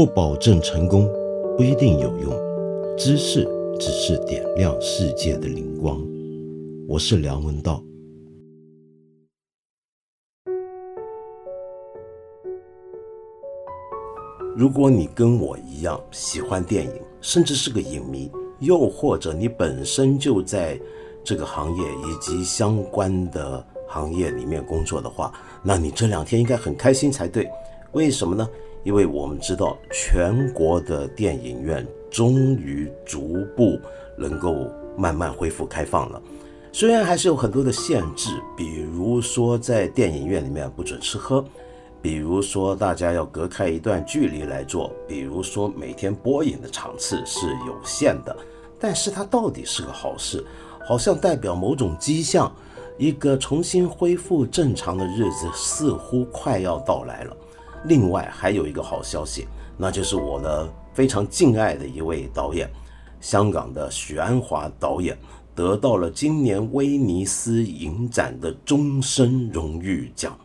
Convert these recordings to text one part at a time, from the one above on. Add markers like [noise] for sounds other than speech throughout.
不保证成功，不一定有用。知识只是点亮世界的灵光。我是梁文道。如果你跟我一样喜欢电影，甚至是个影迷，又或者你本身就在这个行业以及相关的行业里面工作的话，那你这两天应该很开心才对。为什么呢？因为我们知道，全国的电影院终于逐步能够慢慢恢复开放了。虽然还是有很多的限制，比如说在电影院里面不准吃喝，比如说大家要隔开一段距离来做，比如说每天播映的场次是有限的。但是它到底是个好事，好像代表某种迹象，一个重新恢复正常的日子似乎快要到来了。另外还有一个好消息，那就是我的非常敬爱的一位导演，香港的许鞍华导演得到了今年威尼斯影展的终身荣誉奖。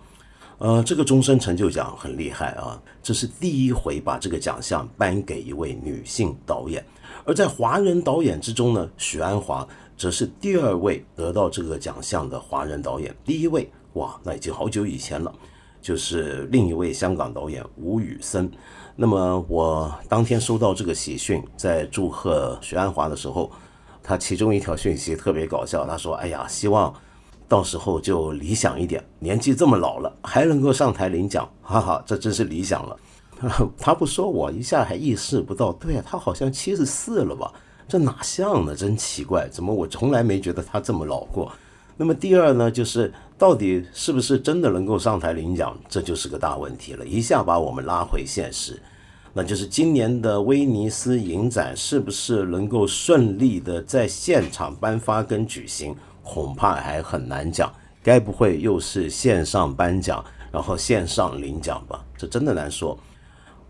呃，这个终身成就奖很厉害啊，这是第一回把这个奖项颁给一位女性导演。而在华人导演之中呢，许鞍华则是第二位得到这个奖项的华人导演。第一位，哇，那已经好久以前了。就是另一位香港导演吴宇森。那么我当天收到这个喜讯，在祝贺徐安华的时候，他其中一条讯息特别搞笑。他说：“哎呀，希望到时候就理想一点，年纪这么老了还能够上台领奖，哈哈，这真是理想了。”他不说，我一下还意识不到。对啊，他好像七十四了吧？这哪像呢？真奇怪，怎么我从来没觉得他这么老过？那么第二呢，就是到底是不是真的能够上台领奖，这就是个大问题了。一下把我们拉回现实，那就是今年的威尼斯影展是不是能够顺利的在现场颁发跟举行，恐怕还很难讲。该不会又是线上颁奖，然后线上领奖吧？这真的难说。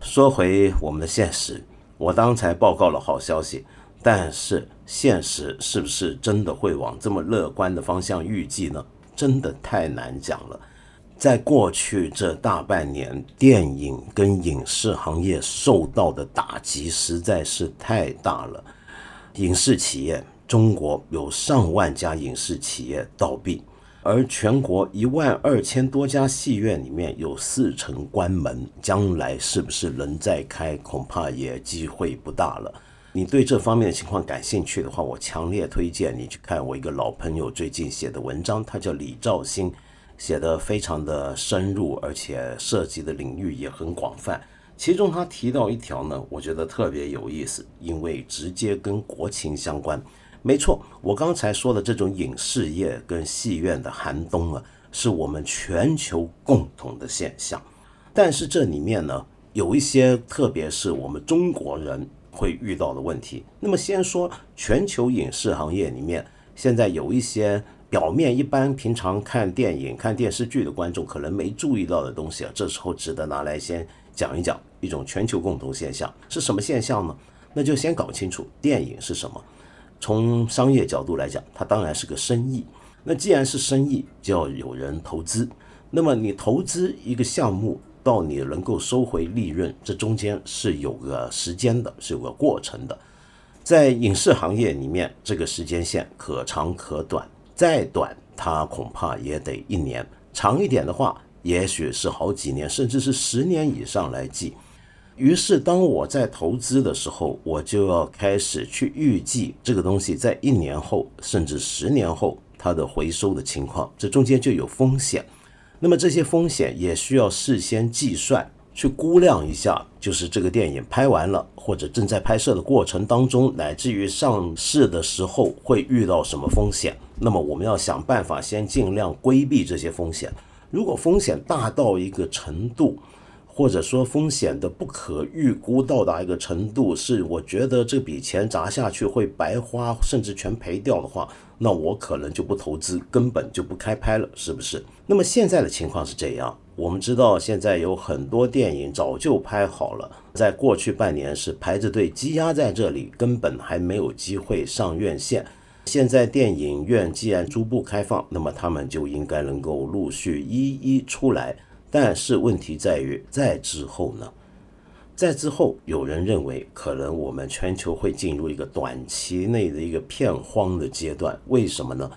说回我们的现实，我刚才报告了好消息。但是现实是不是真的会往这么乐观的方向预计呢？真的太难讲了。在过去这大半年，电影跟影视行业受到的打击实在是太大了。影视企业，中国有上万家影视企业倒闭，而全国一万二千多家戏院里面有四成关门，将来是不是能再开，恐怕也机会不大了。你对这方面的情况感兴趣的话，我强烈推荐你去看我一个老朋友最近写的文章，他叫李兆新，写的非常的深入，而且涉及的领域也很广泛。其中他提到一条呢，我觉得特别有意思，因为直接跟国情相关。没错，我刚才说的这种影视业跟戏院的寒冬啊，是我们全球共同的现象。但是这里面呢，有一些，特别是我们中国人。会遇到的问题。那么，先说全球影视行业里面，现在有一些表面一般、平常看电影、看电视剧的观众可能没注意到的东西啊，这时候值得拿来先讲一讲。一种全球共同现象是什么现象呢？那就先搞清楚电影是什么。从商业角度来讲，它当然是个生意。那既然是生意，就要有人投资。那么你投资一个项目。到你能够收回利润，这中间是有个时间的，是有个过程的。在影视行业里面，这个时间线可长可短，再短它恐怕也得一年，长一点的话，也许是好几年，甚至是十年以上来计。于是，当我在投资的时候，我就要开始去预计这个东西在一年后，甚至十年后它的回收的情况，这中间就有风险。那么这些风险也需要事先计算，去估量一下，就是这个电影拍完了，或者正在拍摄的过程当中，乃至于上市的时候会遇到什么风险。那么我们要想办法先尽量规避这些风险。如果风险大到一个程度，或者说风险的不可预估到达一个程度，是我觉得这笔钱砸下去会白花，甚至全赔掉的话，那我可能就不投资，根本就不开拍了，是不是？那么现在的情况是这样，我们知道现在有很多电影早就拍好了，在过去半年是排着队积压在这里，根本还没有机会上院线。现在电影院既然逐步开放，那么他们就应该能够陆续一一出来。但是问题在于，在之后呢？在之后，有人认为可能我们全球会进入一个短期内的一个片荒的阶段。为什么呢？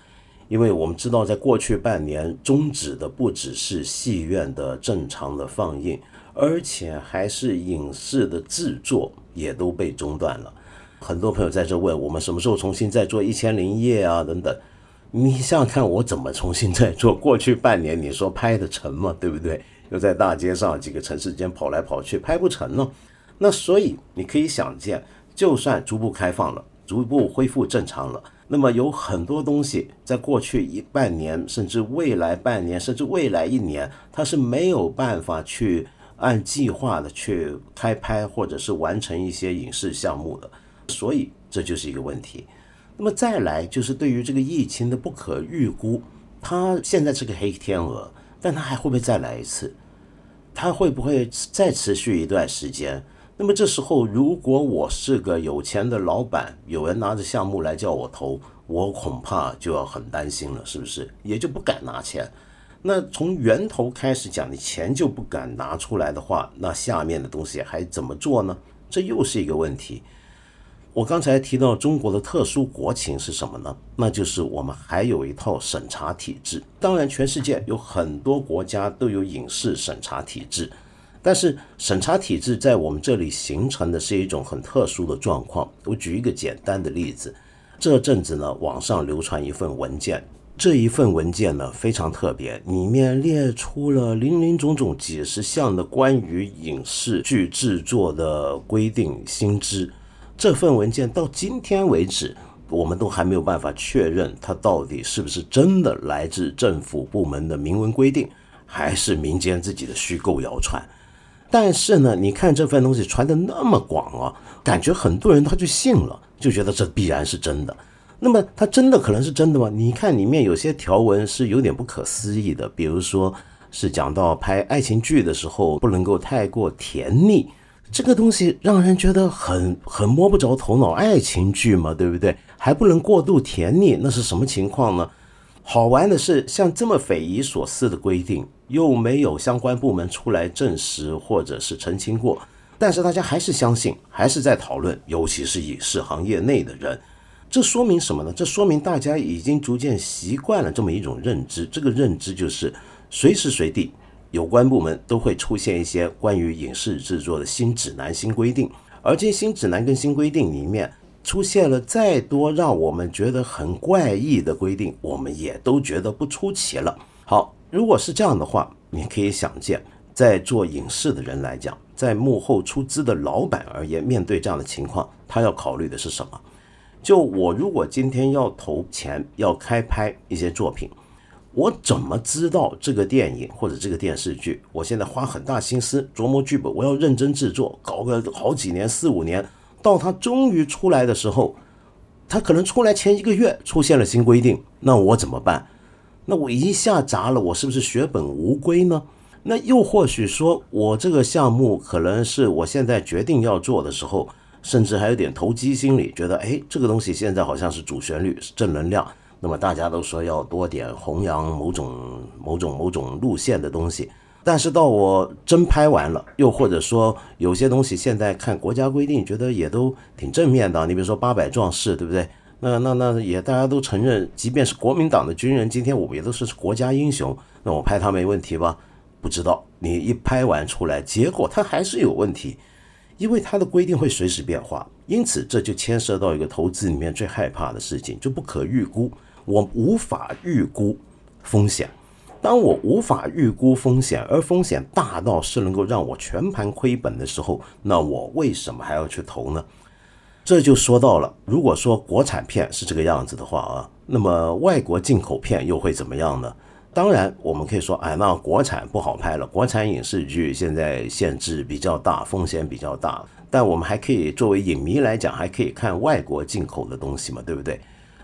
因为我们知道，在过去半年终止的不只是戏院的正常的放映，而且还是影视的制作也都被中断了。很多朋友在这问我们什么时候重新再做《一千零一夜》啊等等。你想想看，我怎么重新再做？过去半年你说拍得成吗？对不对？又在大街上几个城市间跑来跑去，拍不成呢。那所以你可以想见，就算逐步开放了，逐步恢复正常了。那么有很多东西，在过去一半年，甚至未来半年，甚至未来一年，它是没有办法去按计划的去开拍，或者是完成一些影视项目的，所以这就是一个问题。那么再来就是对于这个疫情的不可预估，它现在是个黑天鹅，但它还会不会再来一次？它会不会再持续一段时间？那么这时候，如果我是个有钱的老板，有人拿着项目来叫我投，我恐怕就要很担心了，是不是？也就不敢拿钱。那从源头开始讲，你钱就不敢拿出来的话，那下面的东西还怎么做呢？这又是一个问题。我刚才提到中国的特殊国情是什么呢？那就是我们还有一套审查体制。当然，全世界有很多国家都有影视审查体制。但是审查体制在我们这里形成的是一种很特殊的状况。我举一个简单的例子，这阵子呢，网上流传一份文件，这一份文件呢非常特别，里面列出了林林总总几十项的关于影视剧制作的规定新知。这份文件到今天为止，我们都还没有办法确认它到底是不是真的来自政府部门的明文规定，还是民间自己的虚构谣传。但是呢，你看这份东西传的那么广啊，感觉很多人他就信了，就觉得这必然是真的。那么它真的可能是真的吗？你看里面有些条文是有点不可思议的，比如说是讲到拍爱情剧的时候不能够太过甜腻，这个东西让人觉得很很摸不着头脑。爱情剧嘛，对不对？还不能过度甜腻，那是什么情况呢？好玩的是，像这么匪夷所思的规定。又没有相关部门出来证实或者是澄清过，但是大家还是相信，还是在讨论，尤其是影视行业内的人，这说明什么呢？这说明大家已经逐渐习惯了这么一种认知，这个认知就是随时随地有关部门都会出现一些关于影视制作的新指南、新规定，而这些新指南跟新规定里面出现了再多让我们觉得很怪异的规定，我们也都觉得不出奇了。好。如果是这样的话，你可以想见，在做影视的人来讲，在幕后出资的老板而言，面对这样的情况，他要考虑的是什么？就我如果今天要投钱要开拍一些作品，我怎么知道这个电影或者这个电视剧？我现在花很大心思琢磨剧本，我要认真制作，搞个好几年四五年，到它终于出来的时候，它可能出来前一个月出现了新规定，那我怎么办？那我一下砸了，我是不是血本无归呢？那又或许说，我这个项目可能是我现在决定要做的时候，甚至还有点投机心理，觉得哎，这个东西现在好像是主旋律，是正能量。那么大家都说要多点弘扬某种某种某种路线的东西，但是到我真拍完了，又或者说有些东西现在看国家规定，觉得也都挺正面的。你比如说八百壮士，对不对？那那那也大家都承认，即便是国民党的军人，今天我们也都是国家英雄。那我拍他没问题吧？不知道，你一拍完出来，结果他还是有问题，因为他的规定会随时变化。因此，这就牵涉到一个投资里面最害怕的事情，就不可预估。我无法预估风险。当我无法预估风险，而风险大到是能够让我全盘亏本的时候，那我为什么还要去投呢？这就说到了，如果说国产片是这个样子的话啊，那么外国进口片又会怎么样呢？当然，我们可以说，哎，那国产不好拍了，国产影视剧现在限制比较大，风险比较大。但我们还可以作为影迷来讲，还可以看外国进口的东西嘛，对不对？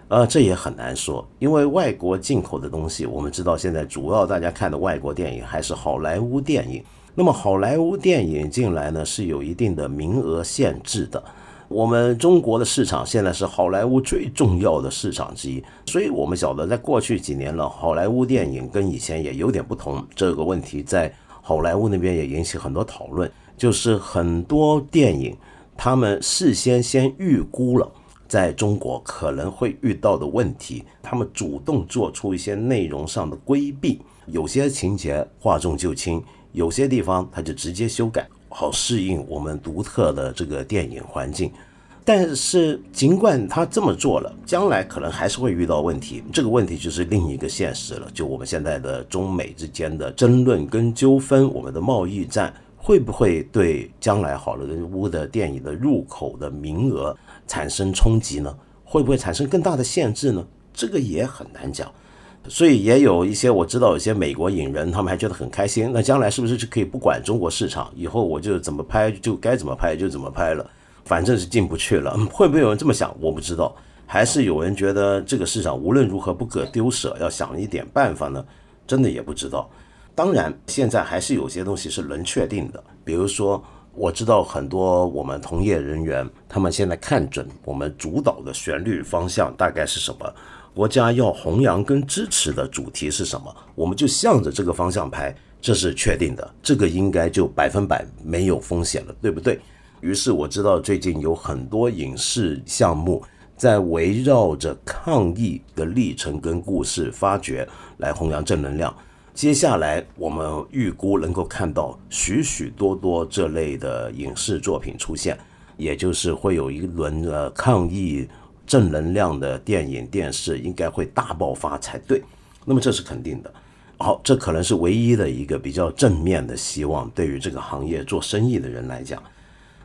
呃，这也很难说，因为外国进口的东西，我们知道现在主要大家看的外国电影还是好莱坞电影。那么好莱坞电影进来呢，是有一定的名额限制的。我们中国的市场现在是好莱坞最重要的市场之一，所以我们晓得，在过去几年了，好莱坞电影跟以前也有点不同。这个问题在好莱坞那边也引起很多讨论。就是很多电影他们事先先预估了在中国可能会遇到的问题，他们主动做出一些内容上的规避，有些情节哗众就轻，有些地方他就直接修改，好适应我们独特的这个电影环境。但是，尽管他这么做了，将来可能还是会遇到问题。这个问题就是另一个现实了，就我们现在的中美之间的争论跟纠纷，我们的贸易战会不会对将来好莱坞的电影的入口的名额产生冲击呢？会不会产生更大的限制呢？这个也很难讲。所以也有一些我知道，有些美国影人他们还觉得很开心。那将来是不是就可以不管中国市场？以后我就怎么拍就该怎么拍就怎么拍了？反正是进不去了，[laughs] 会不会有人这么想？我不知道，还是有人觉得这个市场无论如何不可丢舍，要想一点办法呢？真的也不知道。当然，现在还是有些东西是能确定的，比如说，我知道很多我们同业人员，他们现在看准我们主导的旋律方向大概是什么，国家要弘扬跟支持的主题是什么，我们就向着这个方向拍，这是确定的，这个应该就百分百没有风险了，对不对？于是我知道最近有很多影视项目在围绕着抗疫的历程跟故事发掘来弘扬正能量。接下来我们预估能够看到许许多多这类的影视作品出现，也就是会有一轮的抗疫正能量的电影电视应该会大爆发才对。那么这是肯定的。好，这可能是唯一的一个比较正面的希望，对于这个行业做生意的人来讲。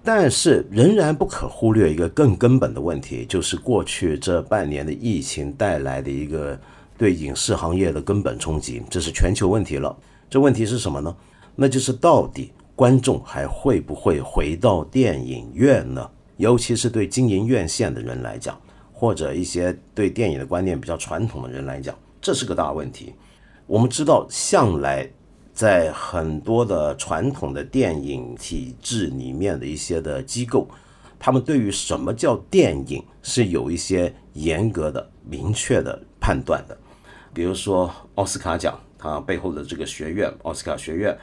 但是仍然不可忽略一个更根本的问题，就是过去这半年的疫情带来的一个对影视行业的根本冲击，这是全球问题了。这问题是什么呢？那就是到底观众还会不会回到电影院呢？尤其是对经营院线的人来讲，或者一些对电影的观念比较传统的人来讲，这是个大问题。我们知道，向来。在很多的传统的电影体制里面的一些的机构，他们对于什么叫电影是有一些严格的、明确的判断的。比如说奥斯卡奖，它背后的这个学院——奥斯卡学院，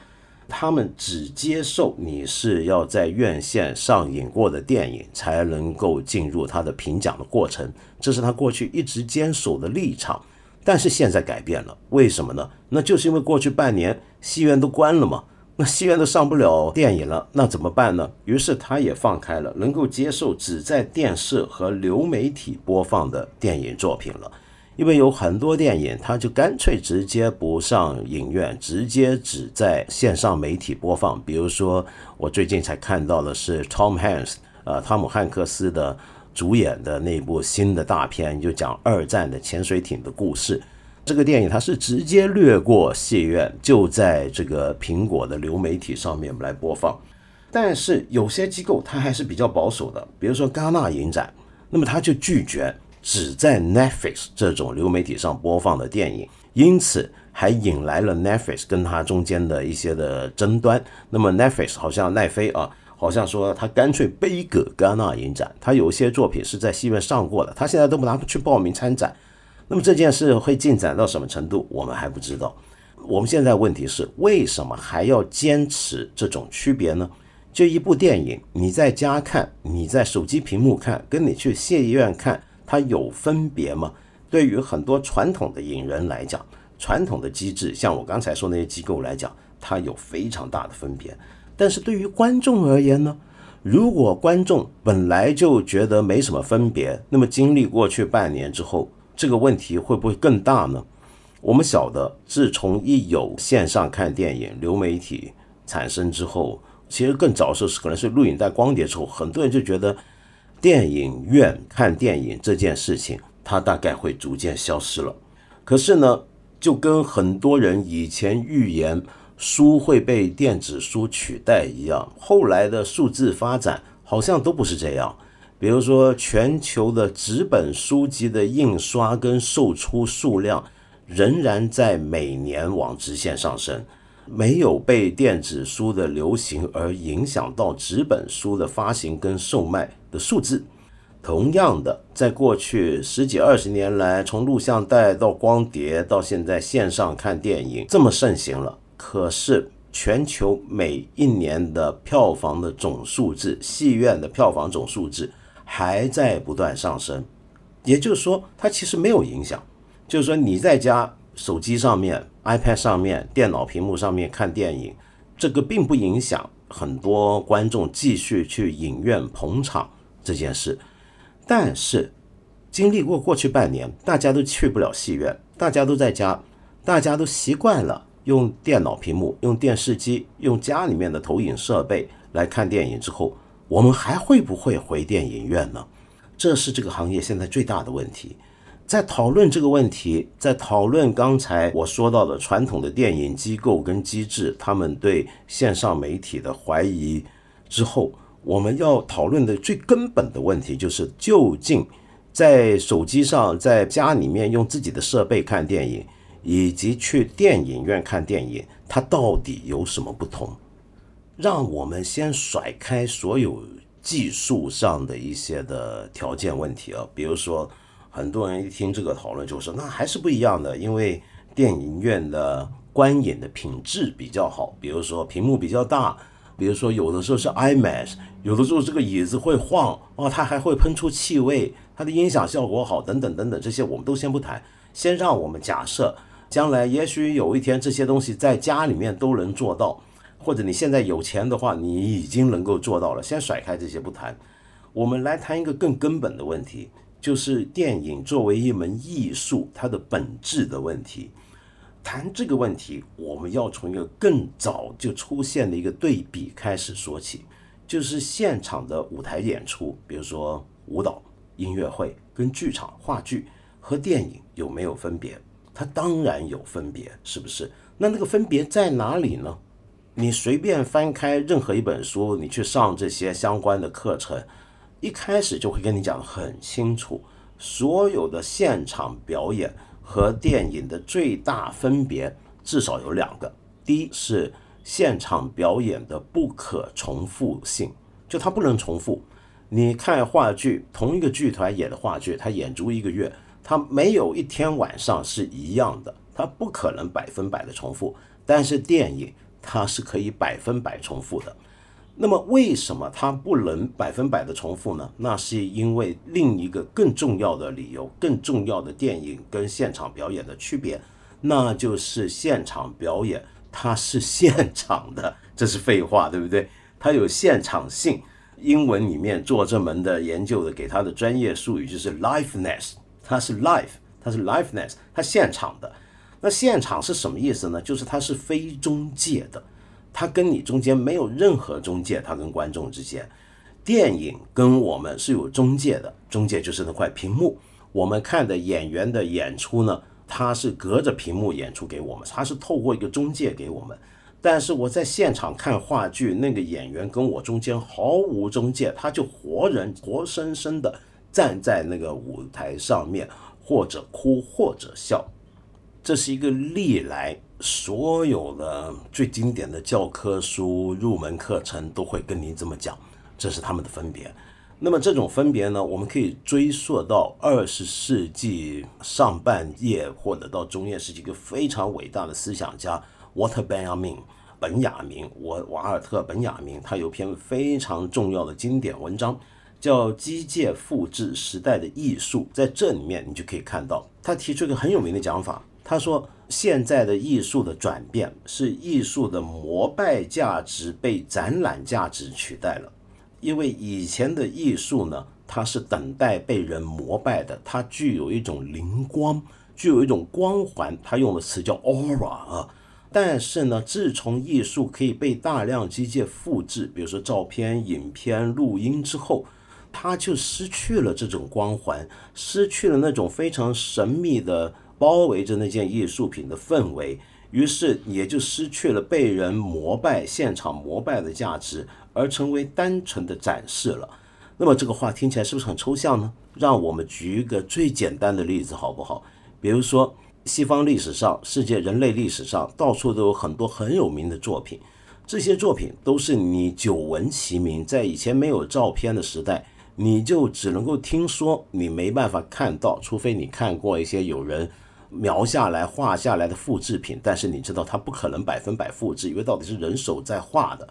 他们只接受你是要在院线上映过的电影才能够进入他的评奖的过程，这是他过去一直坚守的立场。但是现在改变了，为什么呢？那就是因为过去半年戏院都关了嘛，那戏院都上不了电影了，那怎么办呢？于是他也放开了，能够接受只在电视和流媒体播放的电影作品了。因为有很多电影，他就干脆直接不上影院，直接只在线上媒体播放。比如说，我最近才看到的是 Tom Hanks，呃，汤姆汉克斯的。主演的那部新的大片，就讲二战的潜水艇的故事。这个电影它是直接略过戏院，就在这个苹果的流媒体上面来播放。但是有些机构它还是比较保守的，比如说戛纳影展，那么他就拒绝只在 Netflix 这种流媒体上播放的电影，因此还引来了 Netflix 跟它中间的一些的争端。那么 Netflix 好像奈飞啊。好像说他干脆背个戛纳影展，他有些作品是在戏院上过的，他现在都不拿去报名参展。那么这件事会进展到什么程度，我们还不知道。我们现在问题是，为什么还要坚持这种区别呢？就一部电影，你在家看，你在手机屏幕看，跟你去戏院看，它有分别吗？对于很多传统的影人来讲，传统的机制，像我刚才说那些机构来讲，它有非常大的分别。但是对于观众而言呢？如果观众本来就觉得没什么分别，那么经历过去半年之后，这个问题会不会更大呢？我们晓得，自从一有线上看电影、流媒体产生之后，其实更早的时候是可能是录影带、光碟之后，很多人就觉得电影院看电影这件事情，它大概会逐渐消失了。可是呢，就跟很多人以前预言。书会被电子书取代一样，后来的数字发展好像都不是这样。比如说，全球的纸本书籍的印刷跟售出数量仍然在每年往直线上升，没有被电子书的流行而影响到纸本书的发行跟售卖的数字。同样的，在过去十几二十年来，从录像带到光碟，到现在线上看电影这么盛行了。可是全球每一年的票房的总数字，戏院的票房总数字还在不断上升。也就是说，它其实没有影响。就是说，你在家手机上面、iPad 上面、电脑屏幕上面看电影，这个并不影响很多观众继续去影院捧场这件事。但是，经历过过去半年，大家都去不了戏院，大家都在家，大家都习惯了用电脑屏幕、用电视机、用家里面的投影设备来看电影之后，我们还会不会回电影院呢？这是这个行业现在最大的问题。在讨论这个问题，在讨论刚才我说到的传统的电影机构跟机制，他们对线上媒体的怀疑之后，我们要讨论的最根本的问题就是：究竟在手机上、在家里面用自己的设备看电影，以及去电影院看电影，它到底有什么不同？让我们先甩开所有技术上的一些的条件问题啊，比如说。很多人一听这个讨论就说，那还是不一样的，因为电影院的观影的品质比较好，比如说屏幕比较大，比如说有的时候是 IMAX，有的时候这个椅子会晃，哦，它还会喷出气味，它的音响效果好，等等等等，这些我们都先不谈，先让我们假设，将来也许有一天这些东西在家里面都能做到，或者你现在有钱的话，你已经能够做到了，先甩开这些不谈，我们来谈一个更根本的问题。就是电影作为一门艺术，它的本质的问题。谈这个问题，我们要从一个更早就出现的一个对比开始说起，就是现场的舞台演出，比如说舞蹈、音乐会跟剧场、话剧和电影有没有分别？它当然有分别，是不是？那那个分别在哪里呢？你随便翻开任何一本书，你去上这些相关的课程。一开始就会跟你讲的很清楚，所有的现场表演和电影的最大分别至少有两个。第一是现场表演的不可重复性，就它不能重复。你看话剧，同一个剧团演的话剧，它演足一个月，它没有一天晚上是一样的，它不可能百分百的重复。但是电影它是可以百分百重复的。那么为什么它不能百分百的重复呢？那是因为另一个更重要的理由，更重要的电影跟现场表演的区别，那就是现场表演它是现场的，这是废话，对不对？它有现场性。英文里面做这门的研究的给它的专业术语就是 liveness，它是 life，它是 liveness，它现场的。那现场是什么意思呢？就是它是非中介的。它跟你中间没有任何中介，它跟观众之间，电影跟我们是有中介的，中介就是那块屏幕。我们看的演员的演出呢，他是隔着屏幕演出给我们，他是透过一个中介给我们。但是我在现场看话剧，那个演员跟我中间毫无中介，他就活人活生生的站在那个舞台上面，或者哭或者笑。这是一个历来所有的最经典的教科书、入门课程都会跟您这么讲，这是他们的分别。那么这种分别呢，我们可以追溯到二十世纪上半叶或者到中叶是一个非常伟大的思想家 Walter Benjamin 本雅明，我瓦尔特本雅明，他有篇非常重要的经典文章叫《机械复制时代的艺术》，在这里面你就可以看到，他提出一个很有名的讲法。他说：“现在的艺术的转变是艺术的膜拜价值被展览价值取代了，因为以前的艺术呢，它是等待被人膜拜的，它具有一种灵光，具有一种光环。它用的词叫 aura 啊。但是呢，自从艺术可以被大量机械复制，比如说照片、影片、录音之后，它就失去了这种光环，失去了那种非常神秘的。”包围着那件艺术品的氛围，于是也就失去了被人膜拜、现场膜拜的价值，而成为单纯的展示了。那么这个话听起来是不是很抽象呢？让我们举一个最简单的例子好不好？比如说，西方历史上、世界人类历史上，到处都有很多很有名的作品，这些作品都是你久闻其名，在以前没有照片的时代，你就只能够听说，你没办法看到，除非你看过一些有人。描下来、画下来的复制品，但是你知道它不可能百分百复制，因为到底是人手在画的。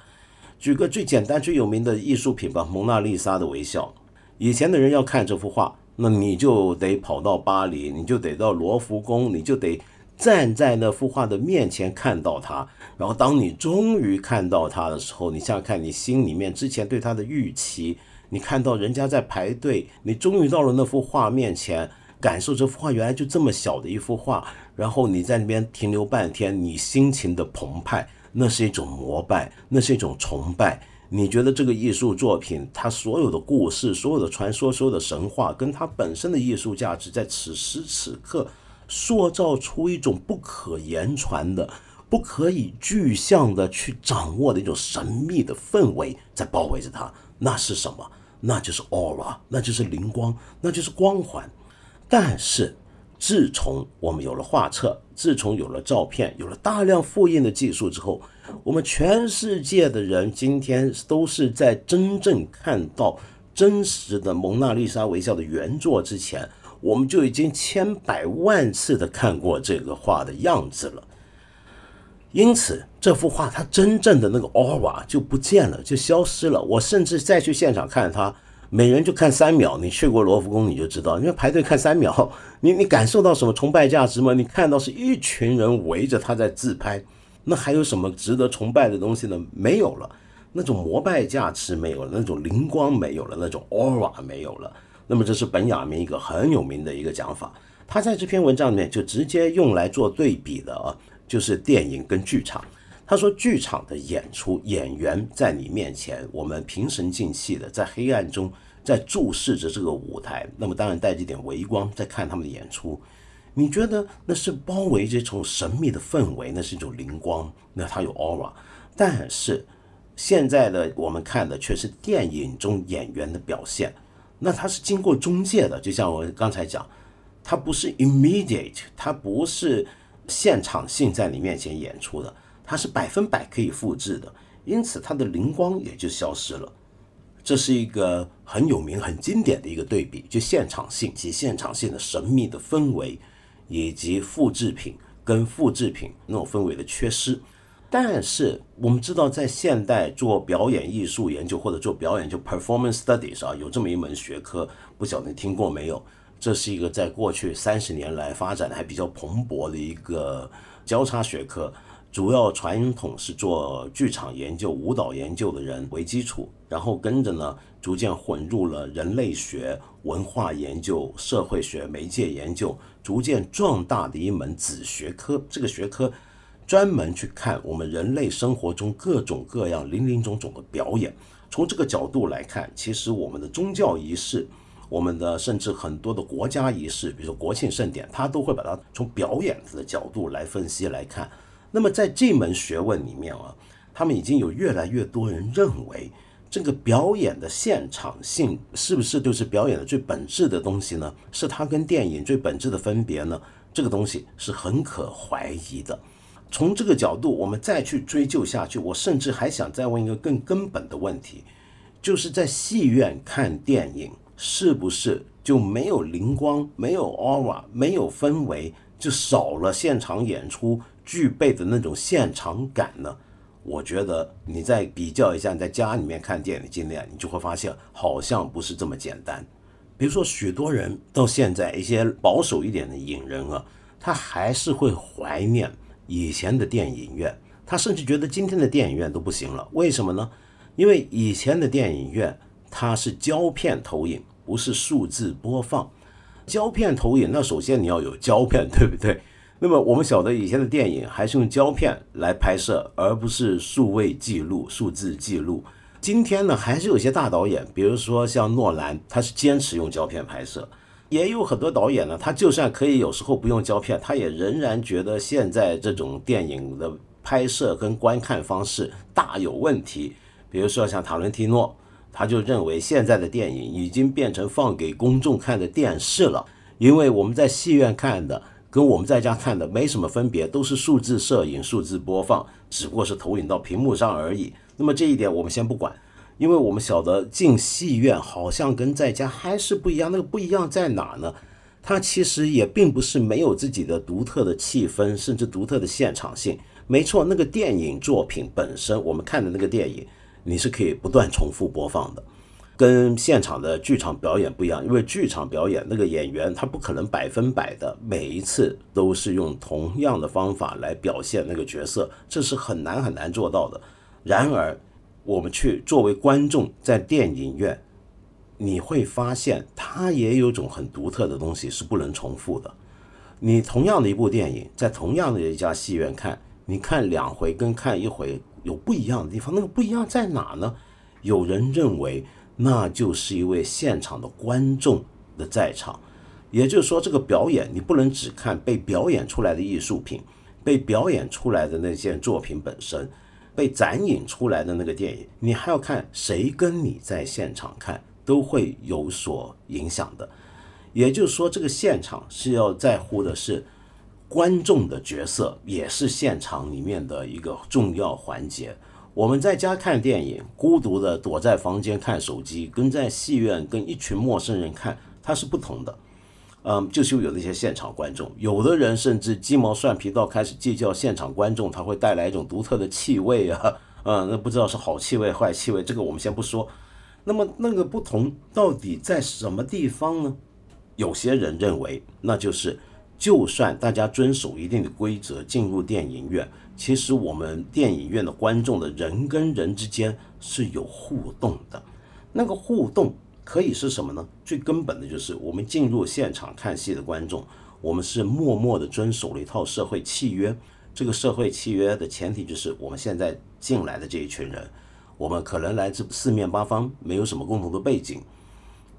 举个最简单、最有名的艺术品吧，《蒙娜丽莎的微笑》。以前的人要看这幅画，那你就得跑到巴黎，你就得到罗浮宫，你就得站在那幅画的面前看到它。然后，当你终于看到它的时候，你想想看，你心里面之前对它的预期，你看到人家在排队，你终于到了那幅画面前。感受这幅画原来就这么小的一幅画，然后你在那边停留半天，你心情的澎湃，那是一种膜拜，那是一种崇拜。你觉得这个艺术作品，它所有的故事、所有的传说、所有的神话，跟它本身的艺术价值，在此时此刻塑造出一种不可言传的、不可以具象的去掌握的一种神秘的氛围，在包围着它。那是什么？那就是 aura，那就是灵光，那就是光环。但是，自从我们有了画册，自从有了照片，有了大量复印的技术之后，我们全世界的人今天都是在真正看到真实的蒙娜丽莎微笑的原作之前，我们就已经千百万次的看过这个画的样子了。因此，这幅画它真正的那个 aura 就不见了，就消失了。我甚至再去现场看它。每人就看三秒，你去过罗浮宫你就知道，因为排队看三秒，[laughs] 你你感受到什么崇拜价值吗？你看到是一群人围着他在自拍，那还有什么值得崇拜的东西呢？没有了，那种膜拜价值没有了，那种灵光没有了，那种 aura 没有了。那么这是本雅明一个很有名的一个讲法，他在这篇文章里面就直接用来做对比的啊，就是电影跟剧场。他说：“剧场的演出，演员在你面前，我们平神静气的在黑暗中在注视着这个舞台，那么当然带着点微光在看他们的演出。你觉得那是包围这种神秘的氛围，那是一种灵光，那它有 aura。但是现在的我们看的却是电影中演员的表现，那它是经过中介的，就像我刚才讲，它不是 immediate，它不是现场性在你面前演出的。”它是百分百可以复制的，因此它的灵光也就消失了。这是一个很有名、很经典的一个对比，就现场性及现场性的神秘的氛围，以及复制品跟复制品那种氛围的缺失。但是我们知道，在现代做表演艺术研究或者做表演就 performance studies 啊，有这么一门学科，不晓得你听过没有？这是一个在过去三十年来发展的还比较蓬勃的一个交叉学科。主要传统是做剧场研究、舞蹈研究的人为基础，然后跟着呢，逐渐混入了人类学、文化研究、社会学、媒介研究，逐渐壮大的一门子学科。这个学科专门去看我们人类生活中各种各样、林林总总的表演。从这个角度来看，其实我们的宗教仪式、我们的甚至很多的国家仪式，比如说国庆盛典，它都会把它从表演的角度来分析来看。那么在这门学问里面啊，他们已经有越来越多人认为，这个表演的现场性是不是就是表演的最本质的东西呢？是它跟电影最本质的分别呢？这个东西是很可怀疑的。从这个角度，我们再去追究下去，我甚至还想再问一个更根本的问题，就是在戏院看电影，是不是就没有灵光、没有 aura、没有氛围，就少了现场演出？具备的那种现场感呢？我觉得你再比较一下，你在家里面看电影的经验，你就会发现好像不是这么简单。比如说，许多人到现在一些保守一点的影人啊，他还是会怀念以前的电影院，他甚至觉得今天的电影院都不行了。为什么呢？因为以前的电影院它是胶片投影，不是数字播放。胶片投影，那首先你要有胶片，对不对？那么我们晓得以前的电影还是用胶片来拍摄，而不是数位记录、数字记录。今天呢，还是有些大导演，比如说像诺兰，他是坚持用胶片拍摄；也有很多导演呢，他就算可以有时候不用胶片，他也仍然觉得现在这种电影的拍摄跟观看方式大有问题。比如说像塔伦提诺，他就认为现在的电影已经变成放给公众看的电视了，因为我们在戏院看的。跟我们在家看的没什么分别，都是数字摄影、数字播放，只不过是投影到屏幕上而已。那么这一点我们先不管，因为我们晓得进戏院好像跟在家还是不一样。那个不一样在哪呢？它其实也并不是没有自己的独特的气氛，甚至独特的现场性。没错，那个电影作品本身，我们看的那个电影，你是可以不断重复播放的。跟现场的剧场表演不一样，因为剧场表演那个演员他不可能百分百的每一次都是用同样的方法来表现那个角色，这是很难很难做到的。然而，我们去作为观众在电影院，你会发现它也有种很独特的东西是不能重复的。你同样的一部电影，在同样的一家戏院看，你看两回跟看一回有不一样的地方，那个不一样在哪呢？有人认为。那就是一位现场的观众的在场，也就是说，这个表演你不能只看被表演出来的艺术品，被表演出来的那件作品本身，被展映出来的那个电影，你还要看谁跟你在现场看，都会有所影响的。也就是说，这个现场是要在乎的是观众的角色，也是现场里面的一个重要环节。我们在家看电影，孤独的躲在房间看手机，跟在戏院跟一群陌生人看，它是不同的。嗯，就是有那些现场观众，有的人甚至鸡毛蒜皮到开始计较现场观众，他会带来一种独特的气味啊，嗯，那不知道是好气味坏气味，这个我们先不说。那么那个不同到底在什么地方呢？有些人认为，那就是就算大家遵守一定的规则进入电影院。其实我们电影院的观众的人跟人之间是有互动的，那个互动可以是什么呢？最根本的就是我们进入现场看戏的观众，我们是默默的遵守了一套社会契约。这个社会契约的前提就是我们现在进来的这一群人，我们可能来自四面八方，没有什么共同的背景，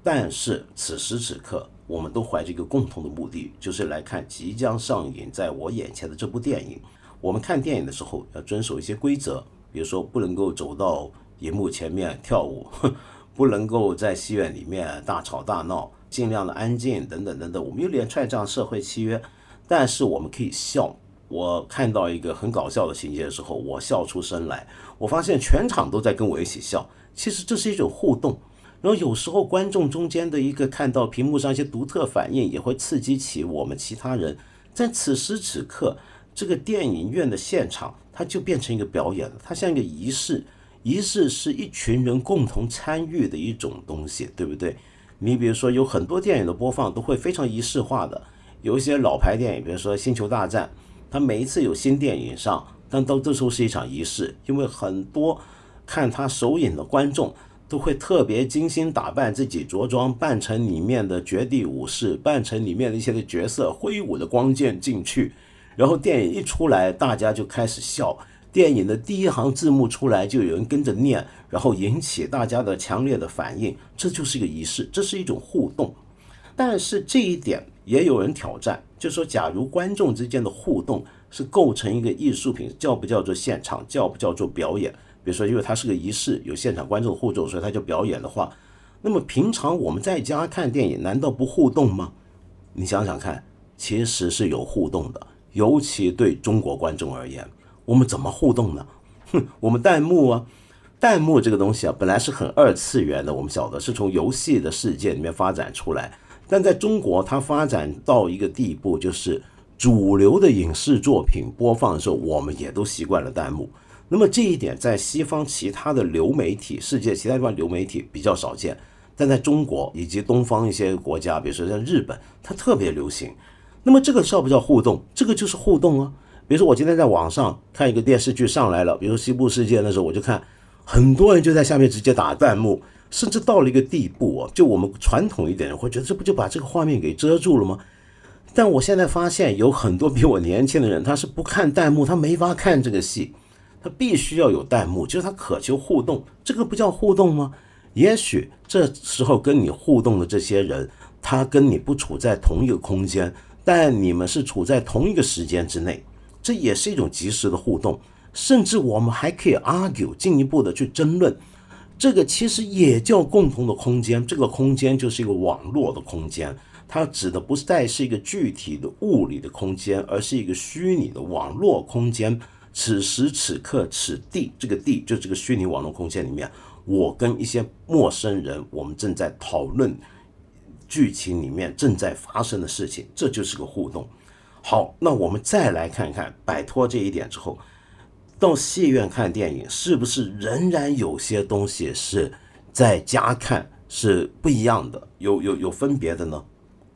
但是此时此刻，我们都怀着一个共同的目的，就是来看即将上映在我眼前的这部电影。我们看电影的时候要遵守一些规则，比如说不能够走到荧幕前面跳舞，[laughs] 不能够在戏院里面大吵大闹，尽量的安静等等等等。我们有连串这样社会契约，但是我们可以笑。我看到一个很搞笑的情节的时候，我笑出声来。我发现全场都在跟我一起笑，其实这是一种互动。然后有时候观众中间的一个看到屏幕上一些独特反应，也会刺激起我们其他人，在此时此刻。这个电影院的现场，它就变成一个表演了，它像一个仪式。仪式是一群人共同参与的一种东西，对不对？你比如说，有很多电影的播放都会非常仪式化的。有一些老牌电影，比如说《星球大战》，它每一次有新电影上，但都这时候是一场仪式，因为很多看它首映的观众都会特别精心打扮自己，着装扮成里面的绝地武士，扮成里面的一些的角色，挥舞的光剑进去。然后电影一出来，大家就开始笑。电影的第一行字幕出来，就有人跟着念，然后引起大家的强烈的反应。这就是一个仪式，这是一种互动。但是这一点也有人挑战，就说假如观众之间的互动是构成一个艺术品，叫不叫做现场，叫不叫做表演？比如说，因为它是个仪式，有现场观众互动，所以它叫表演的话，那么平常我们在家看电影，难道不互动吗？你想想看，其实是有互动的。尤其对中国观众而言，我们怎么互动呢？哼，[laughs] 我们弹幕啊，弹幕这个东西啊，本来是很二次元的，我们晓得是从游戏的世界里面发展出来，但在中国，它发展到一个地步，就是主流的影视作品播放的时候，我们也都习惯了弹幕。那么这一点在西方其他的流媒体世界，其他地方流媒体比较少见，但在中国以及东方一些国家，比如说像日本，它特别流行。那么这个叫不叫互动？这个就是互动啊！比如说我今天在网上看一个电视剧上来了，比如说《西部世界》的时候，我就看很多人就在下面直接打弹幕，甚至到了一个地步啊，就我们传统一点人会觉得这不就把这个画面给遮住了吗？但我现在发现有很多比我年轻的人，他是不看弹幕，他没法看这个戏，他必须要有弹幕，就是他渴求互动，这个不叫互动吗？也许这时候跟你互动的这些人，他跟你不处在同一个空间。但你们是处在同一个时间之内，这也是一种及时的互动，甚至我们还可以 argue 进一步的去争论，这个其实也叫共同的空间。这个空间就是一个网络的空间，它指的不再是一个具体的物理的空间，而是一个虚拟的网络空间。此时此刻，此地这个地就这个虚拟网络空间里面，我跟一些陌生人，我们正在讨论。剧情里面正在发生的事情，这就是个互动。好，那我们再来看看，摆脱这一点之后，到戏院看电影是不是仍然有些东西是在家看是不一样的，有有有分别的呢？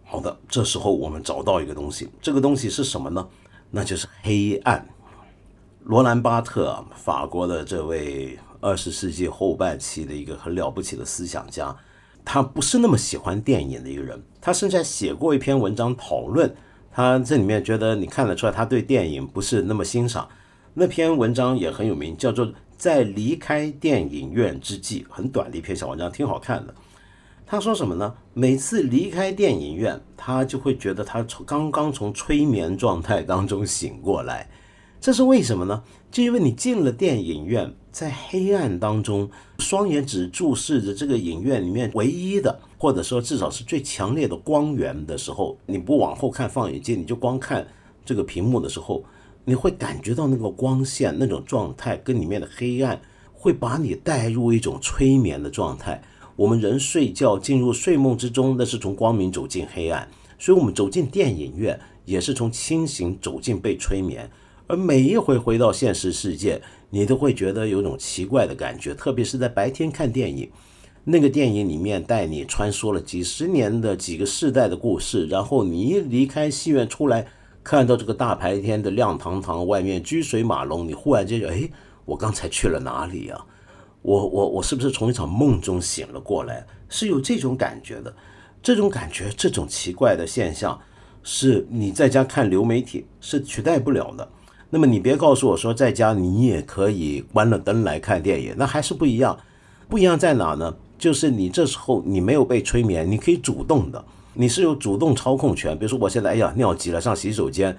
好的，这时候我们找到一个东西，这个东西是什么呢？那就是黑暗。罗兰巴特，法国的这位二十世纪后半期的一个很了不起的思想家，他不是那么喜欢电影的一个人，他甚至还写过一篇文章讨论。他这里面觉得你看得出来，他对电影不是那么欣赏。那篇文章也很有名，叫做《在离开电影院之际》，很短的一篇小文章，挺好看的。他说什么呢？每次离开电影院，他就会觉得他从刚刚从催眠状态当中醒过来。这是为什么呢？就因为你进了电影院，在黑暗当中，双眼只注视着这个影院里面唯一的。或者说，至少是最强烈的光源的时候，你不往后看放眼镜，你就光看这个屏幕的时候，你会感觉到那个光线那种状态跟里面的黑暗，会把你带入一种催眠的状态。我们人睡觉进入睡梦之中，那是从光明走进黑暗，所以我们走进电影院也是从清醒走进被催眠。而每一回回到现实世界，你都会觉得有种奇怪的感觉，特别是在白天看电影。那个电影里面带你穿梭了几十年的几个世代的故事，然后你一离开戏院出来，看到这个大白天的亮堂堂，外面车水马龙，你忽然间就哎，我刚才去了哪里啊？我我我是不是从一场梦中醒了过来？是有这种感觉的，这种感觉，这种奇怪的现象，是你在家看流媒体是取代不了的。那么你别告诉我说在家你也可以关了灯来看电影，那还是不一样。不一样在哪呢？就是你这时候你没有被催眠，你可以主动的，你是有主动操控权。比如说我现在哎呀尿急了上洗手间，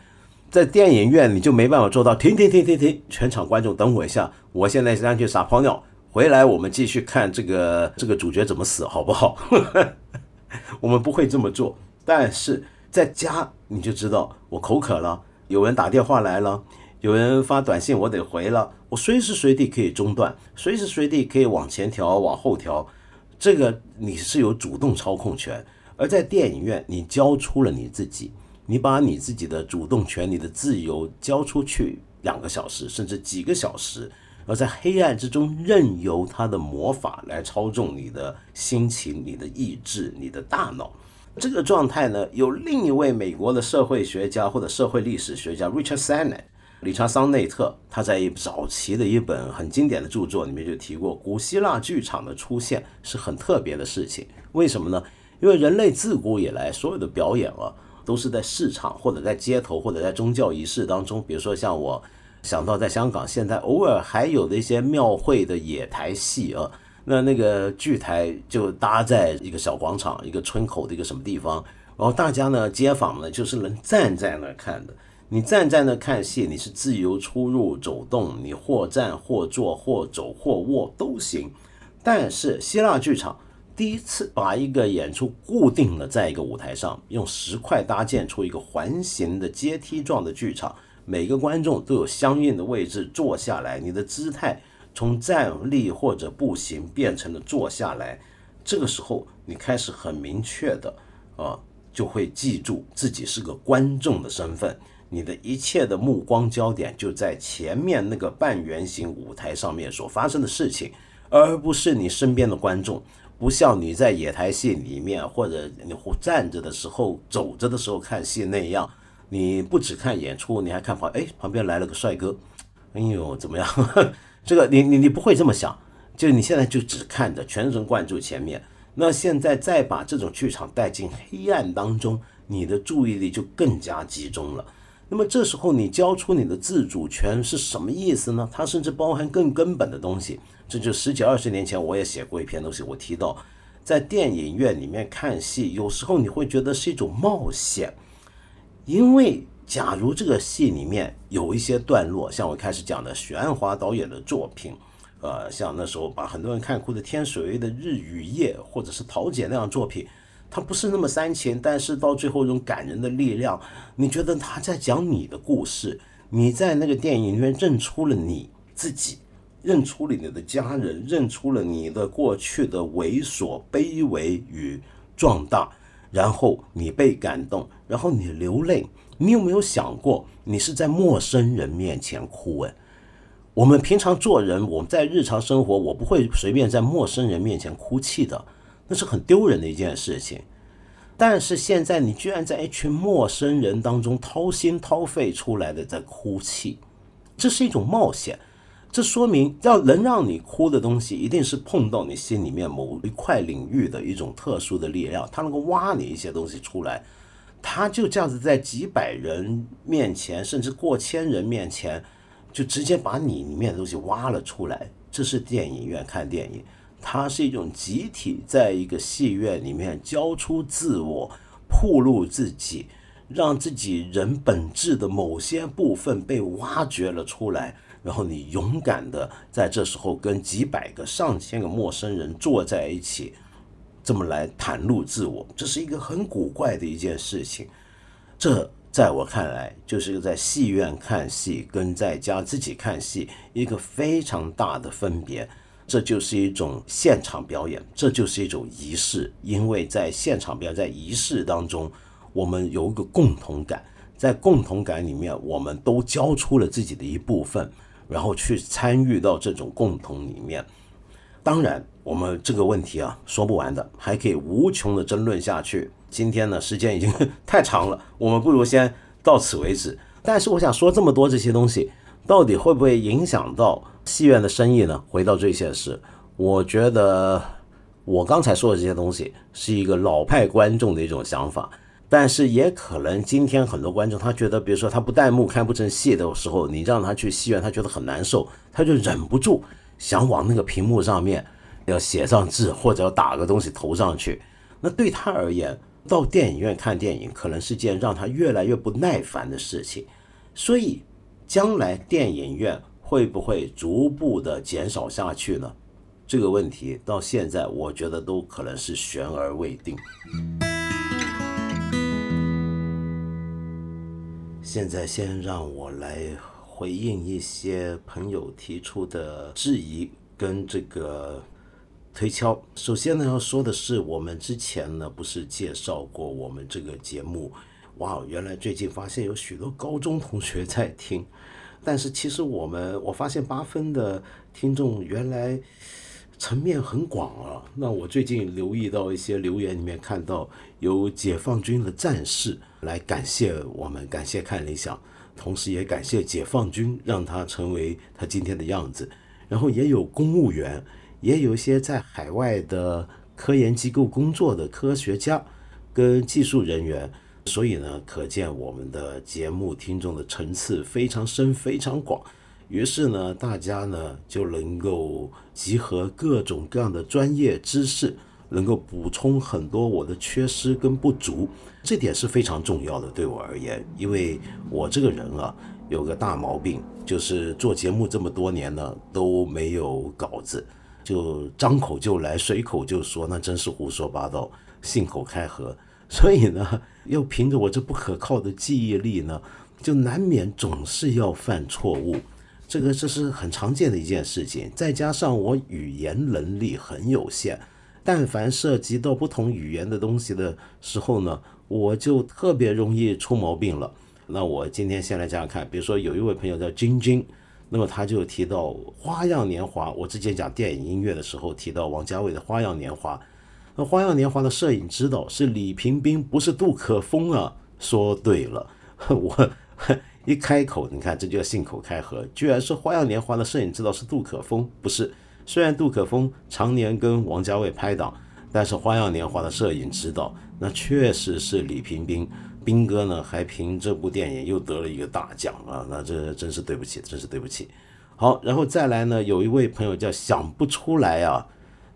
在电影院你就没办法做到停停停停停，全场观众等我一下，我现在先去撒泡尿，回来我们继续看这个 [laughs] 这个主角怎么死好不好？[laughs] 我们不会这么做，但是在家你就知道我口渴了，有人打电话来了，有人发短信我得回了，我随时随地可以中断，随时随地可以往前调往后调。这个你是有主动操控权，而在电影院，你交出了你自己，你把你自己的主动权、你的自由交出去两个小时，甚至几个小时，而在黑暗之中，任由他的魔法来操纵你的心情、你的意志、你的大脑。这个状态呢，有另一位美国的社会学家或者社会历史学家 Richard Sennett。理查桑内特他在一早期的一本很经典的著作里面就提过，古希腊剧场的出现是很特别的事情。为什么呢？因为人类自古以来所有的表演啊，都是在市场或者在街头或者在宗教仪式当中。比如说像我想到在香港现在偶尔还有的一些庙会的野台戏啊，那那个剧台就搭在一个小广场、一个村口的一个什么地方，然后大家呢街坊呢就是能站在那看的。你站在那看戏，你是自由出入走动，你或站或坐或走或卧都行。但是希腊剧场第一次把一个演出固定了在一个舞台上，用石块搭建出一个环形的阶梯状的剧场，每个观众都有相应的位置坐下来，你的姿态从站立或者步行变成了坐下来。这个时候，你开始很明确的啊，就会记住自己是个观众的身份。你的一切的目光焦点就在前面那个半圆形舞台上面所发生的事情，而不是你身边的观众。不像你在野台戏里面，或者你站着的时候、走着的时候看戏那样，你不只看演出，你还看旁哎旁边来了个帅哥，哎呦怎么样？这个你你你不会这么想，就你现在就只看着，全神贯注前面。那现在再把这种剧场带进黑暗当中，你的注意力就更加集中了。那么这时候你交出你的自主权是什么意思呢？它甚至包含更根本的东西。这就十几二十年前我也写过一篇东西，我提到，在电影院里面看戏，有时候你会觉得是一种冒险，因为假如这个戏里面有一些段落，像我开始讲的许鞍华导演的作品，呃，像那时候把很多人看哭的天水围的《日与夜》，或者是陶姐那样作品。他不是那么煽情，但是到最后一种感人的力量，你觉得他在讲你的故事？你在那个电影里面认出了你自己，认出了你的家人，认出了你的过去的猥琐、卑微与壮大，然后你被感动，然后你流泪。你有没有想过，你是在陌生人面前哭？哎，我们平常做人，我们在日常生活，我不会随便在陌生人面前哭泣的，那是很丢人的一件事情。但是现在你居然在一群陌生人当中掏心掏肺出来的在哭泣，这是一种冒险。这说明要能让你哭的东西，一定是碰到你心里面某一块领域的一种特殊的力量，它能够挖你一些东西出来。他就这样子在几百人面前，甚至过千人面前，就直接把你里面的东西挖了出来。这是电影院看电影，它是一种集体在一个戏院里面交出自我、暴露自己，让自己人本质的某些部分被挖掘了出来。然后你勇敢的在这时候跟几百个、上千个陌生人坐在一起。这么来袒露自我，这是一个很古怪的一件事情。这在我看来，就是在戏院看戏跟在家自己看戏一个非常大的分别。这就是一种现场表演，这就是一种仪式。因为在现场表演，在仪式当中，我们有一个共同感，在共同感里面，我们都交出了自己的一部分，然后去参与到这种共同里面。当然，我们这个问题啊说不完的，还可以无穷的争论下去。今天呢，时间已经 [laughs] 太长了，我们不如先到此为止。但是我想说这么多这些东西，到底会不会影响到戏院的生意呢？回到最现实，我觉得我刚才说的这些东西是一个老派观众的一种想法，但是也可能今天很多观众他觉得，比如说他不弹幕看不成戏的时候，你让他去戏院，他觉得很难受，他就忍不住。想往那个屏幕上面要写上字，或者要打个东西投上去，那对他而言，到电影院看电影可能是件让他越来越不耐烦的事情。所以，将来电影院会不会逐步的减少下去呢？这个问题到现在，我觉得都可能是悬而未定。现在先让我来。回应一些朋友提出的质疑跟这个推敲。首先呢，要说的是，我们之前呢不是介绍过我们这个节目？哇，原来最近发现有许多高中同学在听。但是其实我们，我发现八分的听众原来层面很广啊。那我最近留意到一些留言里面，看到有解放军的战士来感谢我们，感谢看理想。同时也感谢解放军，让他成为他今天的样子。然后也有公务员，也有一些在海外的科研机构工作的科学家跟技术人员。所以呢，可见我们的节目听众的层次非常深、非常广。于是呢，大家呢就能够集合各种各样的专业知识。能够补充很多我的缺失跟不足，这点是非常重要的，对我而言，因为我这个人啊，有个大毛病，就是做节目这么多年呢都没有稿子，就张口就来，随口就说，那真是胡说八道，信口开河。[laughs] 所以呢，又凭着我这不可靠的记忆力呢，就难免总是要犯错误，这个这是很常见的一件事情。再加上我语言能力很有限。但凡涉及到不同语言的东西的时候呢，我就特别容易出毛病了。那我今天先来讲讲看，比如说有一位朋友叫晶晶，那么他就提到《花样年华》，我之前讲电影音乐的时候提到王家卫的《花样年华》，那《花样年华》的摄影指导是李平冰，不是杜可风啊。说对了，[laughs] 我一开口，你看这就叫信口开河，居然说《花样年华》的摄影指导是杜可风，不是。虽然杜可风常年跟王家卫拍档，但是《花样年华》的摄影指导那确实是李平冰，斌哥呢还凭这部电影又得了一个大奖啊！那这真是对不起，真是对不起。好，然后再来呢，有一位朋友叫想不出来啊，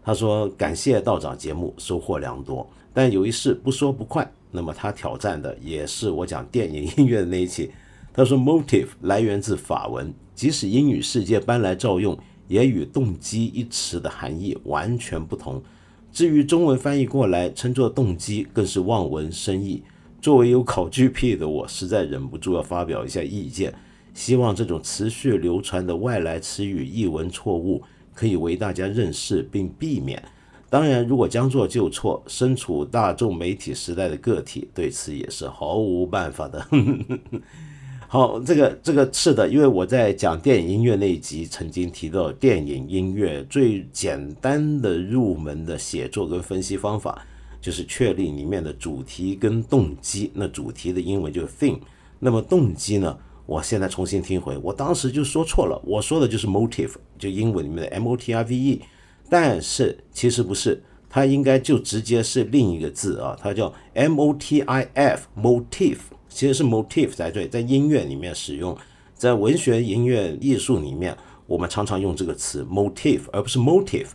他说感谢道长节目收获良多，但有一事不说不快。那么他挑战的也是我讲电影音乐的那一期，他说 motive 来源自法文，即使英语世界搬来照用。也与动机一词的含义完全不同。至于中文翻译过来称作动机，更是望文生义。作为有考据癖的我，实在忍不住要发表一下意见。希望这种持续流传的外来词语译文错误可以为大家认识并避免。当然，如果将错就错，身处大众媒体时代的个体对此也是毫无办法的。[laughs] 好，这个这个是的，因为我在讲电影音乐那一集曾经提到，电影音乐最简单的入门的写作跟分析方法，就是确立里面的主题跟动机。那主题的英文就是 theme，那么动机呢？我现在重新听回，我当时就说错了，我说的就是 motive，就英文里面的 m o t i v e。但是其实不是，它应该就直接是另一个字啊，它叫 m o t i f，motif，其实是 motif 才对，在音乐里面使用，在文学、音乐、艺术里面，我们常常用这个词 motif，而不是 motive，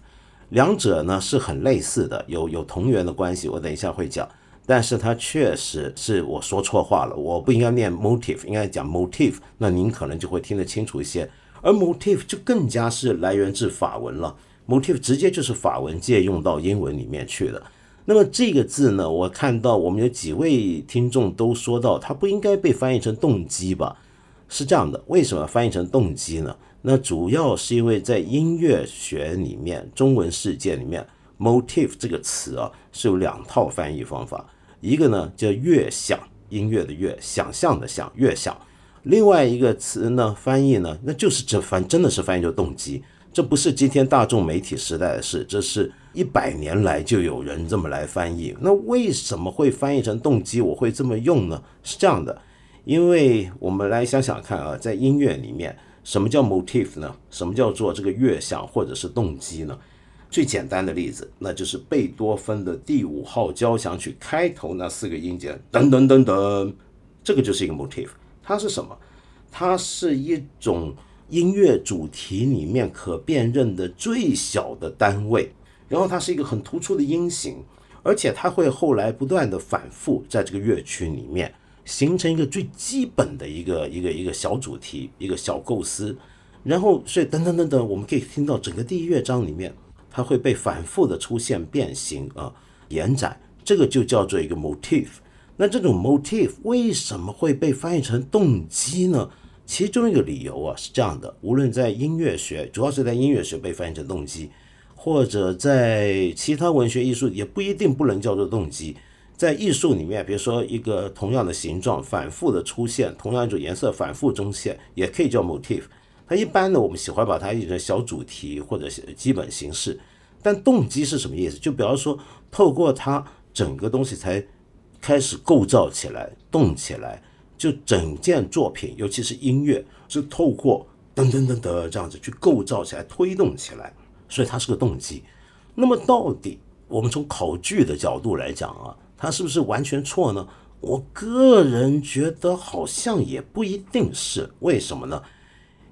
两者呢是很类似的，有有同源的关系，我等一下会讲，但是它确实是我说错话了，我不应该念 motive，应该讲 motif，那您可能就会听得清楚一些，而 motif 就更加是来源自法文了。motif 直接就是法文借用到英文里面去的。那么这个字呢，我看到我们有几位听众都说到，它不应该被翻译成动机吧？是这样的，为什么翻译成动机呢？那主要是因为在音乐学里面，中文世界里面，motif 这个词啊是有两套翻译方法，一个呢叫乐想，音乐的乐，想象的想，乐想；另外一个词呢翻译呢，那就是这翻真的是翻译成动机。这不是今天大众媒体时代的事，这是一百年来就有人这么来翻译。那为什么会翻译成动机？我会这么用呢？是这样的，因为我们来想想看啊，在音乐里面，什么叫 motif 呢？什么叫做这个乐想或者是动机呢？最简单的例子，那就是贝多芬的第五号交响曲开头那四个音节，噔噔噔噔，这个就是一个 motif。它是什么？它是一种。音乐主题里面可辨认的最小的单位，然后它是一个很突出的音型，而且它会后来不断的反复在这个乐曲里面形成一个最基本的一个一个一个小主题，一个小构思，然后所以等等等等，我们可以听到整个第一乐章里面，它会被反复的出现变形啊延展，这个就叫做一个 motif。那这种 motif 为什么会被翻译成动机呢？其中一个理由啊是这样的：无论在音乐学，主要是在音乐学被翻译成动机，或者在其他文学艺术，也不一定不能叫做动机。在艺术里面，比如说一个同样的形状反复的出现，同样一种颜色反复出现，也可以叫 motif。它一般呢，我们喜欢把它译成小主题或者基本形式。但动机是什么意思？就比方说，透过它整个东西才开始构造起来、动起来。就整件作品，尤其是音乐，是透过噔噔噔噔这样子去构造起来、推动起来，所以它是个动机。那么，到底我们从考据的角度来讲啊，它是不是完全错呢？我个人觉得好像也不一定是。为什么呢？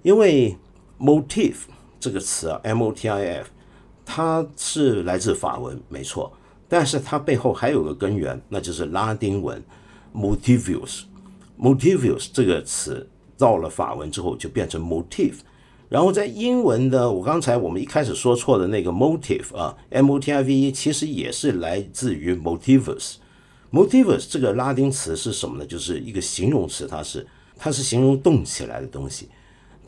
因为 motif 这个词啊，m o t i f，它是来自法文，没错，但是它背后还有个根源，那就是拉丁文 motivus。motivus 这个词到了法文之后就变成 motif，然后在英文的我刚才我们一开始说错的那个 “motif” 啊，m o t i v e 其实也是来自于 motivus。motivus 这个拉丁词是什么呢？就是一个形容词，它是它是形容动起来的东西。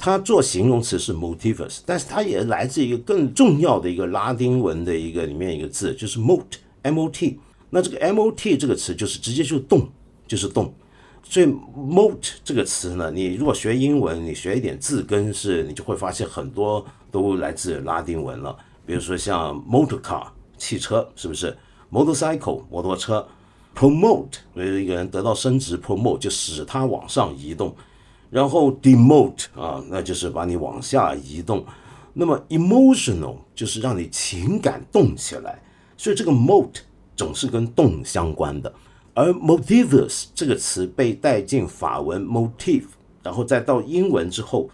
它做形容词是 motivus，但是它也来自一个更重要的一个拉丁文的一个里面一个字，就是 mot，m o t。那这个 m o t 这个词就是直接就动，就是动。所以 “mot” 这个词呢，你如果学英文，你学一点字根是，你就会发现很多都来自拉丁文了。比如说像 “motor car” 汽车，是不是？“motorcycle” 摩托车，“promote” 有一个人得到升职，“promote” 就使他往上移动。然后 “demote” 啊，那就是把你往下移动。那么 “emotional” 就是让你情感动起来。所以这个 “mot” 总是跟动相关的。而 motivus 这个词被带进法文 motif，然后再到英文之后，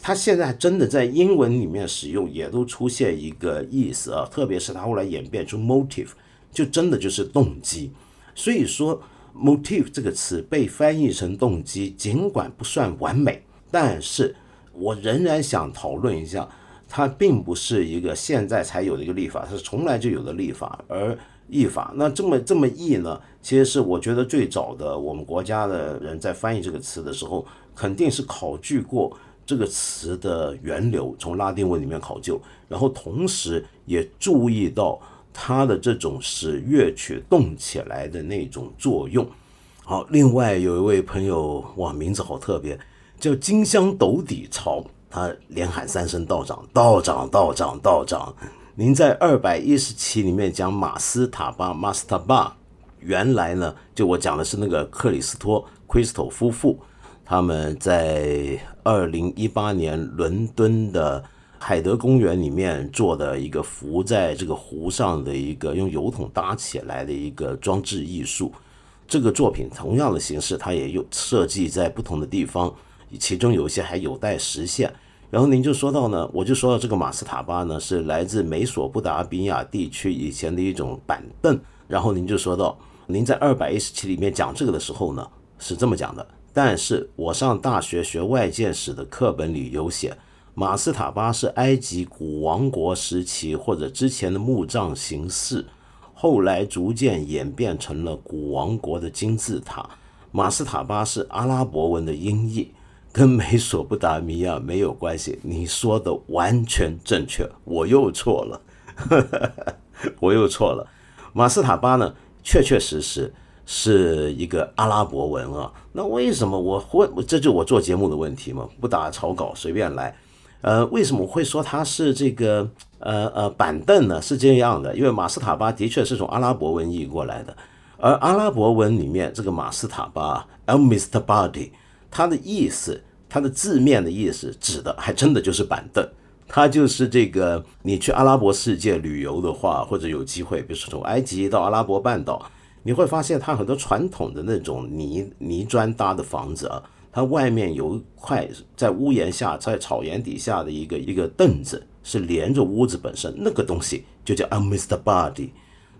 它现在真的在英文里面使用，也都出现一个意思啊，特别是它后来演变出 motive，就真的就是动机。所以说 motif 这个词被翻译成动机，尽管不算完美，但是我仍然想讨论一下，它并不是一个现在才有的一个立法，它是从来就有的立法，而。译法那这么这么译呢？其实是我觉得最早的我们国家的人在翻译这个词的时候，肯定是考据过这个词的源流，从拉丁文里面考究，然后同时也注意到它的这种使乐曲动起来的那种作用。好，另外有一位朋友，哇，名字好特别，叫金香斗底朝，他连喊三声道长，道长，道长，道长。您在二百一十期里面讲马斯塔巴，马斯塔巴，原来呢，就我讲的是那个克里斯托 （Crystal） 夫妇，他们在二零一八年伦敦的海德公园里面做的一个浮在这个湖上的一个用油桶搭起来的一个装置艺术。这个作品同样的形式，它也有设计在不同的地方，其中有一些还有待实现。然后您就说到呢，我就说到这个马斯塔巴呢，是来自美索不达米亚地区以前的一种板凳。然后您就说到，您在二百一十期里面讲这个的时候呢，是这么讲的。但是我上大学学外建史的课本里有写，马斯塔巴是埃及古王国时期或者之前的墓葬形式。后来逐渐演变成了古王国的金字塔，马斯塔巴是阿拉伯文的音译，跟美索不达米亚没有关系。你说的完全正确，我又错了，[laughs] 我又错了。马斯塔巴呢，确确实实是一个阿拉伯文啊。那为什么我会？这就我做节目的问题嘛，不打草稿，随便来。呃，为什么会说它是这个？呃呃，板凳呢是这样的，因为马斯塔巴的确是从阿拉伯文译过来的，而阿拉伯文里面这个马斯塔巴 （El Mr. Body） 它的意思，它的字面的意思指的还真的就是板凳，它就是这个你去阿拉伯世界旅游的话，或者有机会，比如说从埃及到阿拉伯半岛，你会发现它很多传统的那种泥泥砖搭的房子啊，它外面有一块在屋檐下，在草原底下的一个一个凳子。是连着屋子本身那个东西就叫 a Mr. Body，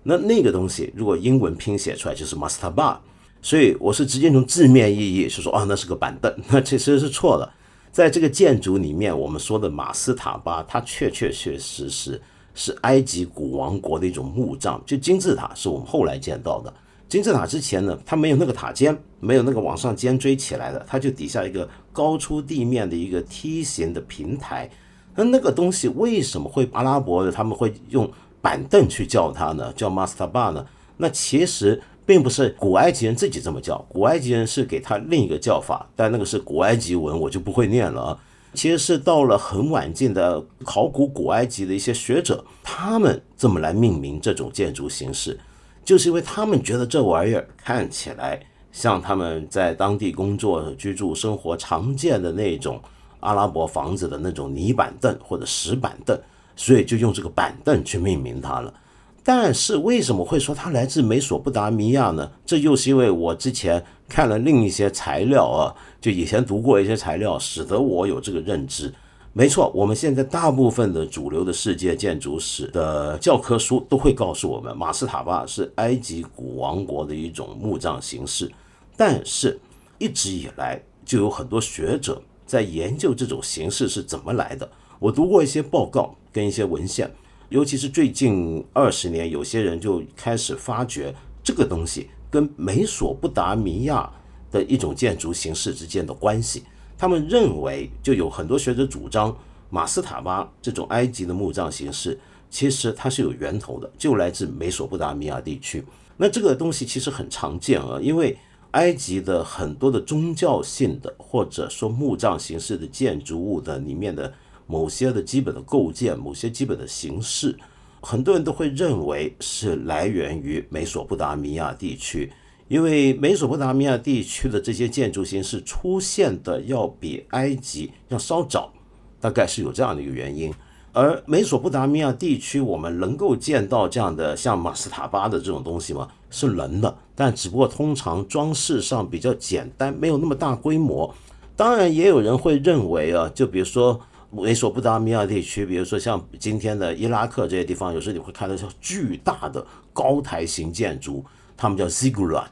那那个东西如果英文拼写出来就是 Master Bar，所以我是直接从字面意义是说啊那是个板凳，那其实是错了。在这个建筑里面，我们说的马斯塔巴，它确确确实实是埃及古王国的一种墓葬，就金字塔是我们后来见到的。金字塔之前呢，它没有那个塔尖，没有那个往上尖锥起来的，它就底下一个高出地面的一个梯形的平台。那那个东西为什么会阿拉伯的他们会用板凳去叫它呢？叫 master bar 呢？那其实并不是古埃及人自己这么叫，古埃及人是给他另一个叫法，但那个是古埃及文，我就不会念了。其实是到了很晚近的考古古埃及的一些学者，他们这么来命名这种建筑形式，就是因为他们觉得这玩意儿看起来像他们在当地工作、居住、生活常见的那种。阿拉伯房子的那种泥板凳或者石板凳，所以就用这个板凳去命名它了。但是为什么会说它来自美索不达米亚呢？这又是因为我之前看了另一些材料啊，就以前读过一些材料，使得我有这个认知。没错，我们现在大部分的主流的世界建筑史的教科书都会告诉我们，马斯塔巴是埃及古王国的一种墓葬形式。但是，一直以来就有很多学者。在研究这种形式是怎么来的？我读过一些报告跟一些文献，尤其是最近二十年，有些人就开始发掘这个东西跟美索不达米亚的一种建筑形式之间的关系。他们认为，就有很多学者主张，马斯塔巴这种埃及的墓葬形式，其实它是有源头的，就来自美索不达米亚地区。那这个东西其实很常见啊，因为。埃及的很多的宗教性的或者说墓葬形式的建筑物的里面的某些的基本的构建，某些基本的形式，很多人都会认为是来源于美索不达米亚地区，因为美索不达米亚地区的这些建筑形式出现的要比埃及要稍早，大概是有这样的一个原因。而美索不达米亚地区，我们能够见到这样的像马斯塔巴的这种东西吗？是能的，但只不过通常装饰上比较简单，没有那么大规模。当然，也有人会认为啊，就比如说美索不达米亚地区，比如说像今天的伊拉克这些地方，有时候你会看到像巨大的高台型建筑，他们叫 ziggurat。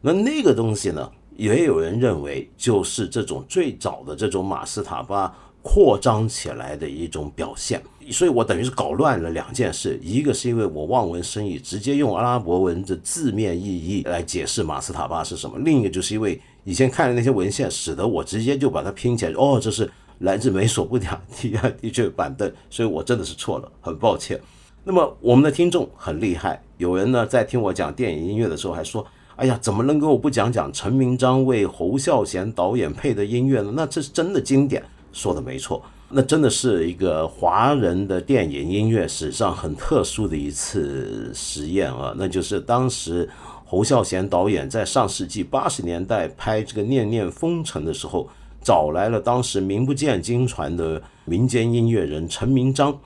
那那个东西呢，也有人认为就是这种最早的这种马斯塔巴。扩张起来的一种表现，所以我等于是搞乱了两件事。一个是因为我望文生义，直接用阿拉伯文的字面意义来解释马斯塔巴是什么；另一个就是因为以前看的那些文献，使得我直接就把它拼起来。哦，这是来自美索不达米亚地区板凳，所以我真的是错了，很抱歉。那么我们的听众很厉害，有人呢在听我讲电影音乐的时候还说：“哎呀，怎么能够不讲讲陈明章为侯孝贤导演配的音乐呢？那这是真的经典。”说的没错，那真的是一个华人的电影音乐史上很特殊的一次实验啊！那就是当时侯孝贤导演在上世纪八十年代拍这个《念念风尘》的时候，找来了当时名不见经传的民间音乐人陈明章。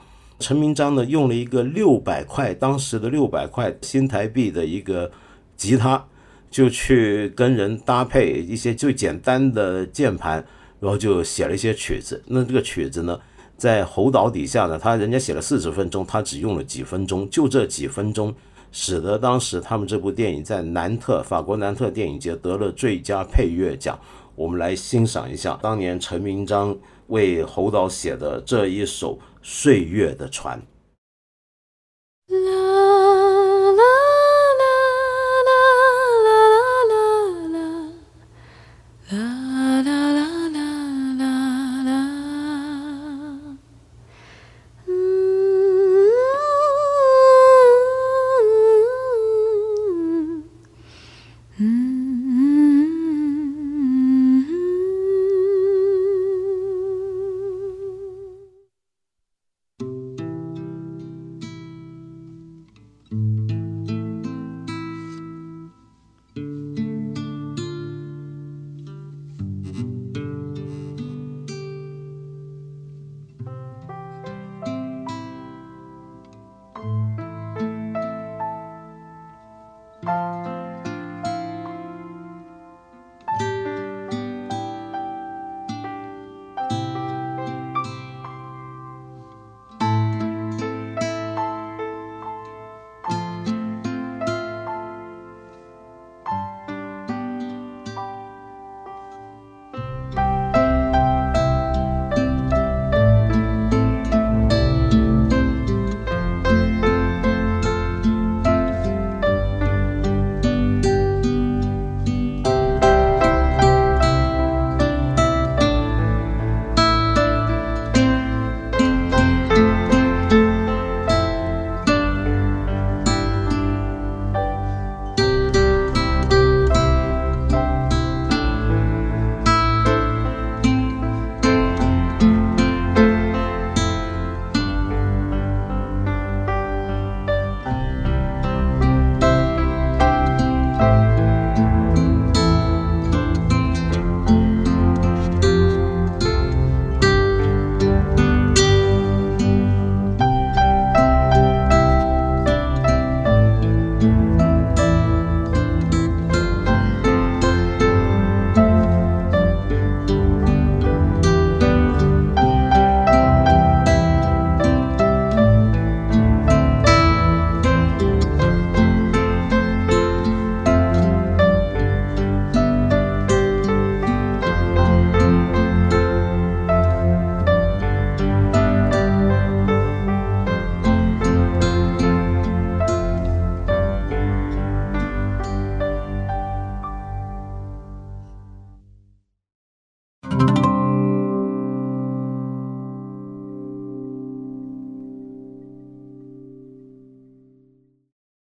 陈明章呢，用了一个六百块当时的六百块新台币的一个吉他，就去跟人搭配一些最简单的键盘。然后就写了一些曲子，那这个曲子呢，在侯导底下呢，他人家写了四十分钟，他只用了几分钟，就这几分钟，使得当时他们这部电影在南特法国南特电影节得了最佳配乐奖。我们来欣赏一下当年陈明章为侯导写的这一首《岁月的船》。